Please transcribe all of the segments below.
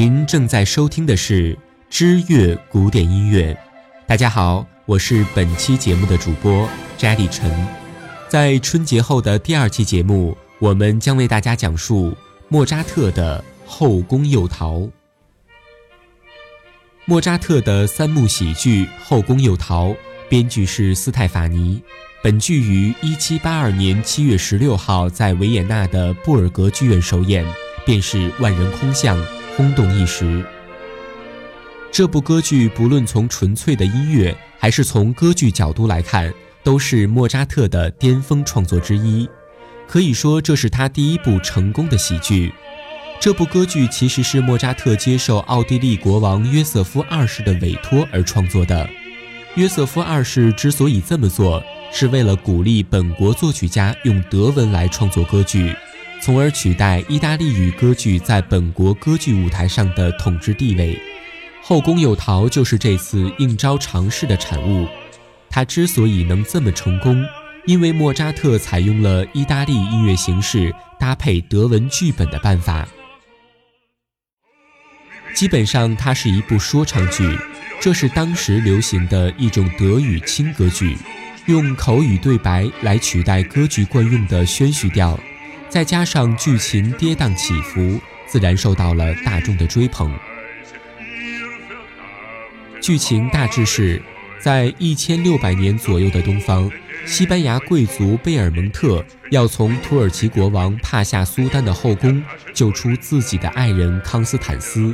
您正在收听的是知乐古典音乐。大家好，我是本期节目的主播 Jady 陈。在春节后的第二期节目，我们将为大家讲述莫扎特的《后宫诱逃》。莫扎特的三幕喜剧《后宫诱逃》，编剧是斯泰法尼。本剧于1782年7月16号在维也纳的布尔格剧院首演，便是万人空巷，轰动一时。这部歌剧不论从纯粹的音乐，还是从歌剧角度来看，都是莫扎特的巅峰创作之一。可以说，这是他第一部成功的喜剧。这部歌剧其实是莫扎特接受奥地利国王约瑟夫二世的委托而创作的。约瑟夫二世之所以这么做，是为了鼓励本国作曲家用德文来创作歌剧，从而取代意大利语歌剧在本国歌剧舞台上的统治地位。《后宫诱逃》就是这次应招尝试的产物。它之所以能这么成功，因为莫扎特采用了意大利音乐形式搭配德文剧本的办法。基本上，它是一部说唱剧，这是当时流行的一种德语轻歌剧。用口语对白来取代歌剧惯用的宣叙调，再加上剧情跌宕起伏，自然受到了大众的追捧。剧情大致是，在一千六百年左右的东方，西班牙贵族贝尔蒙特要从土耳其国王帕夏苏丹的后宫救出自己的爱人康斯坦斯，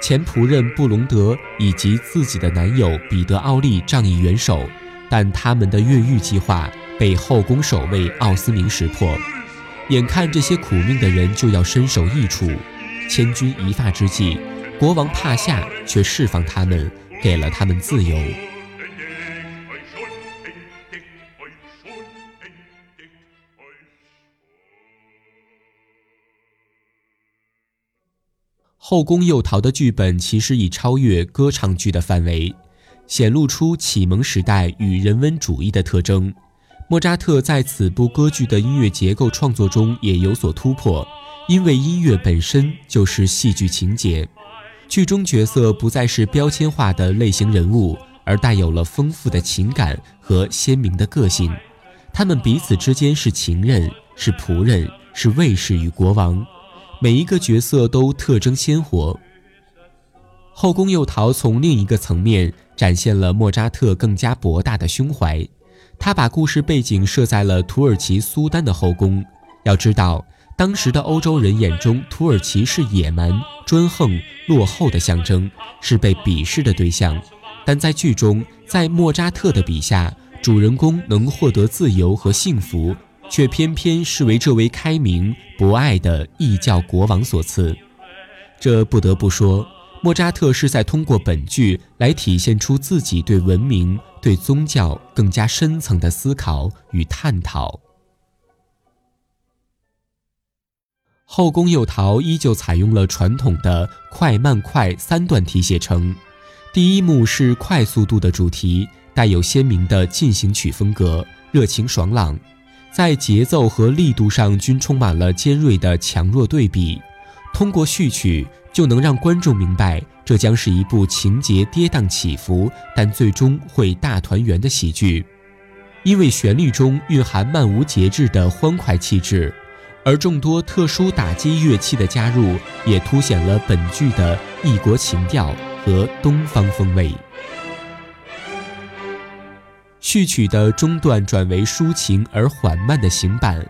前仆人布隆德以及自己的男友彼得奥利仗义援手。但他们的越狱计划被后宫守卫奥斯明识破，眼看这些苦命的人就要身首异处，千钧一发之际，国王帕夏却释放他们，给了他们自由。《后宫诱逃》的剧本其实已超越歌唱剧的范围。显露出启蒙时代与人文主义的特征。莫扎特在此部歌剧的音乐结构创作中也有所突破，因为音乐本身就是戏剧情节。剧中角色不再是标签化的类型人物，而带有了丰富的情感和鲜明的个性。他们彼此之间是情人，是仆人，是卫士与国王，每一个角色都特征鲜活。后宫诱逃从另一个层面。展现了莫扎特更加博大的胸怀，他把故事背景设在了土耳其苏丹的后宫。要知道，当时的欧洲人眼中，土耳其是野蛮、专横、落后的象征，是被鄙视的对象。但在剧中，在莫扎特的笔下，主人公能获得自由和幸福，却偏偏是为这位开明博爱的异教国王所赐。这不得不说。莫扎特是在通过本剧来体现出自己对文明、对宗教更加深层的思考与探讨。《后宫诱逃》依旧采用了传统的快慢快三段体写成，第一幕是快速度的主题，带有鲜明的进行曲风格，热情爽朗，在节奏和力度上均充满了尖锐的强弱对比。通过序曲。就能让观众明白，这将是一部情节跌宕起伏，但最终会大团圆的喜剧。因为旋律中蕴含漫无节制的欢快气质，而众多特殊打击乐器的加入，也凸显了本剧的异国情调和东方风味。序曲的中段转为抒情而缓慢的行板。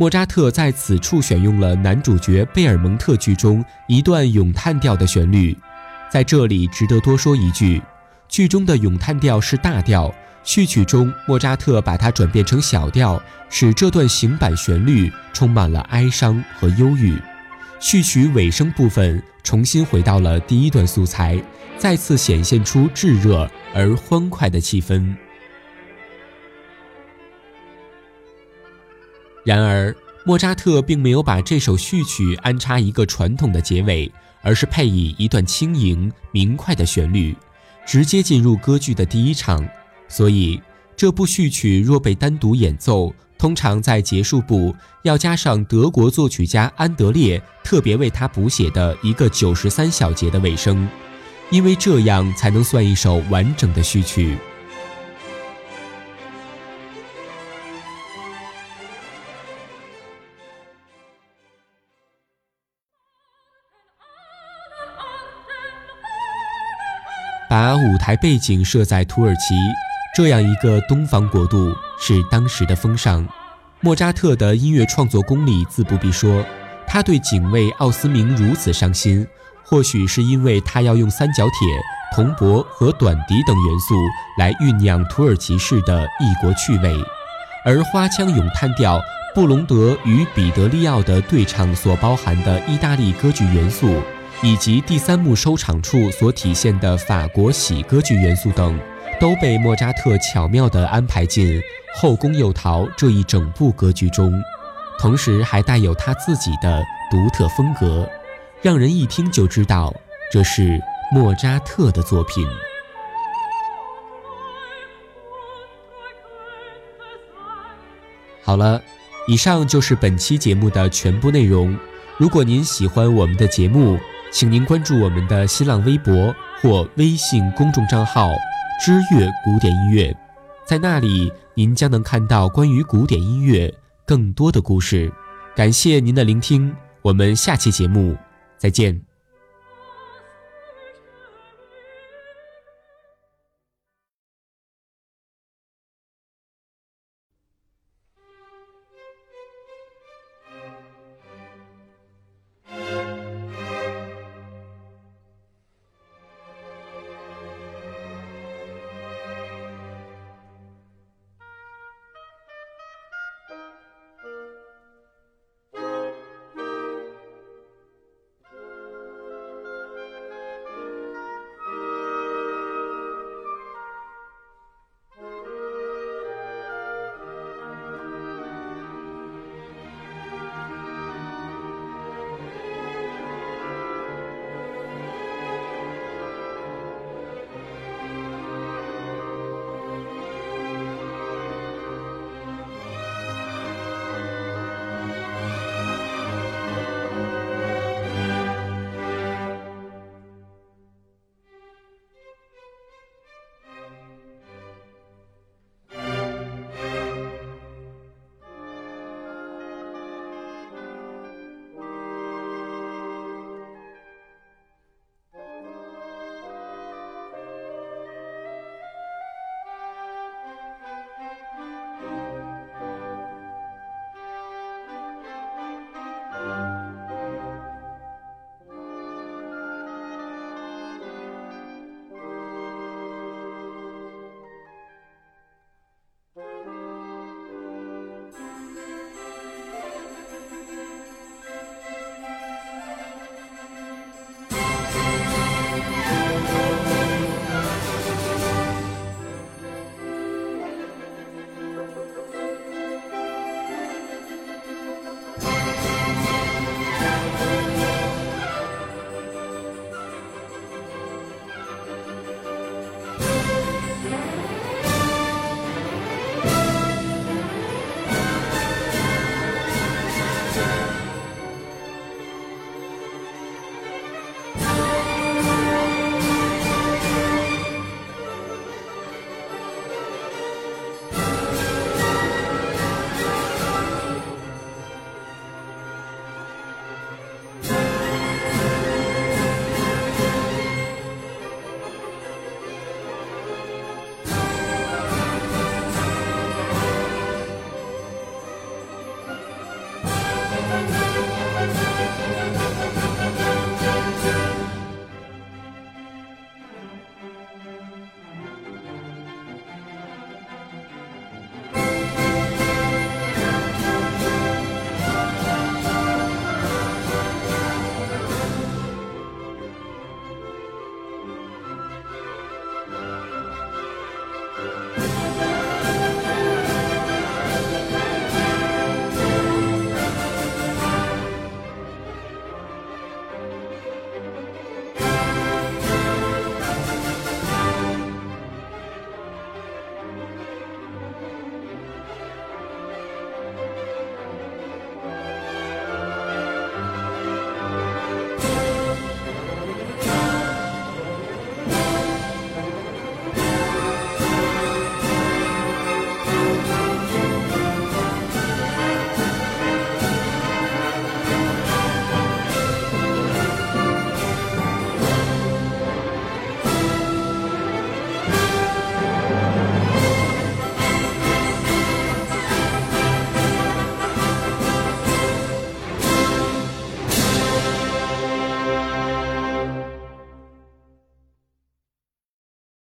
莫扎特在此处选用了男主角贝尔蒙特剧中一段咏叹调的旋律，在这里值得多说一句，剧中的咏叹调是大调，序曲中莫扎特把它转变成小调，使这段行板旋律充满了哀伤和忧郁。序曲尾声部分重新回到了第一段素材，再次显现出炙热而欢快的气氛。然而，莫扎特并没有把这首序曲安插一个传统的结尾，而是配以一段轻盈明快的旋律，直接进入歌剧的第一场。所以，这部序曲若被单独演奏，通常在结束部要加上德国作曲家安德烈特别为他补写的一个九十三小节的尾声，因为这样才能算一首完整的序曲。把舞台背景设在土耳其这样一个东方国度，是当时的风尚。莫扎特的音乐创作功力自不必说，他对警卫奥斯明如此上心，或许是因为他要用三角铁、铜钹和短笛等元素来酝酿土耳其式的异国趣味，而花腔咏叹调布隆德与彼得利奥的对唱所包含的意大利歌剧元素。以及第三幕收场处所体现的法国喜歌剧元素等，都被莫扎特巧妙地安排进《后宫诱逃》这一整部歌剧中，同时还带有他自己的独特风格，让人一听就知道这是莫扎特的作品。好了，以上就是本期节目的全部内容。如果您喜欢我们的节目，请您关注我们的新浪微博或微信公众账号“知乐古典音乐”，在那里您将能看到关于古典音乐更多的故事。感谢您的聆听，我们下期节目再见。